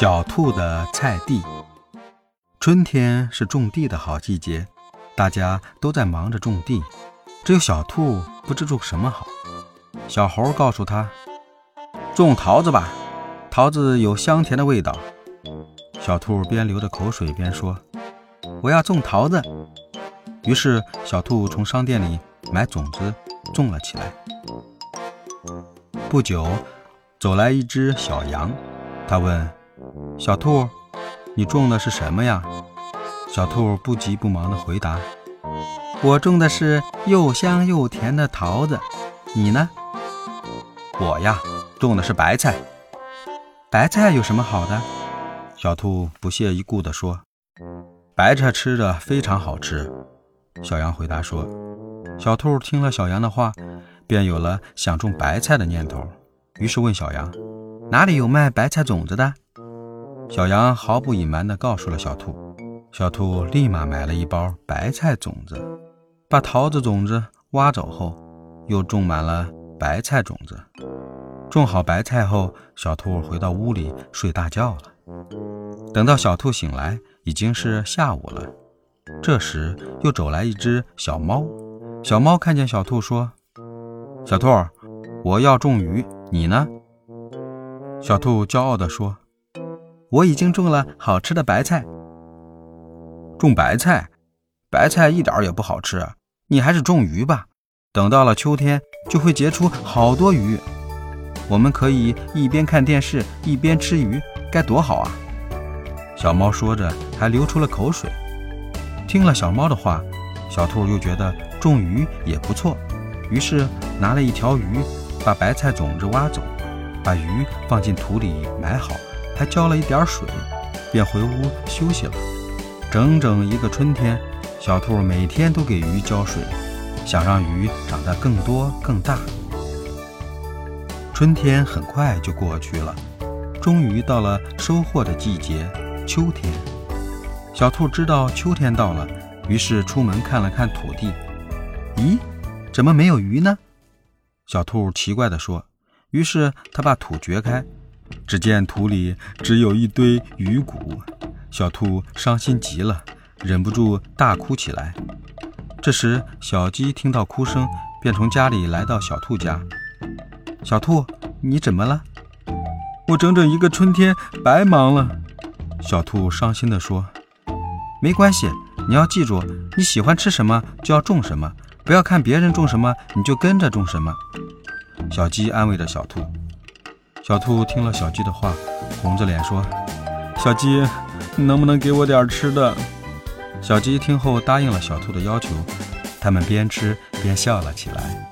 小兔的菜地。春天是种地的好季节，大家都在忙着种地，只有小兔不知种什么好。小猴告诉他：“种桃子吧，桃子有香甜的味道。”小兔边流着口水边说：“我要种桃子。”于是小兔从商店里买种子种了起来。不久，走来一只小羊，他问。小兔，你种的是什么呀？小兔不急不忙地回答：“我种的是又香又甜的桃子。你呢？”“我呀，种的是白菜。白菜有什么好的？”小兔不屑一顾地说：“白菜吃着非常好吃。”小羊回答说。小兔听了小羊的话，便有了想种白菜的念头，于是问小羊：“哪里有卖白菜种子的？”小羊毫不隐瞒地告诉了小兔，小兔立马买了一包白菜种子，把桃子种子挖走后，又种满了白菜种子。种好白菜后，小兔回到屋里睡大觉了。等到小兔醒来，已经是下午了。这时又走来一只小猫，小猫看见小兔说：“小兔，我要种鱼，你呢？”小兔骄傲地说。我已经种了好吃的白菜。种白菜，白菜一点也不好吃。你还是种鱼吧，等到了秋天就会结出好多鱼。我们可以一边看电视一边吃鱼，该多好啊！小猫说着，还流出了口水。听了小猫的话，小兔又觉得种鱼也不错，于是拿了一条鱼，把白菜种子挖走，把鱼放进土里埋好。还浇了一点水，便回屋休息了。整整一个春天，小兔每天都给鱼浇水，想让鱼长得更多更大。春天很快就过去了，终于到了收获的季节——秋天。小兔知道秋天到了，于是出门看了看土地。咦，怎么没有鱼呢？小兔奇怪地说。于是他把土掘开。只见土里只有一堆鱼骨，小兔伤心极了，忍不住大哭起来。这时，小鸡听到哭声，便从家里来到小兔家。小兔，你怎么了？我整整一个春天白忙了。小兔伤心地说：“没关系，你要记住，你喜欢吃什么就要种什么，不要看别人种什么你就跟着种什么。”小鸡安慰着小兔。小兔听了小鸡的话，红着脸说：“小鸡，你能不能给我点吃的？”小鸡听后答应了小兔的要求，他们边吃边笑了起来。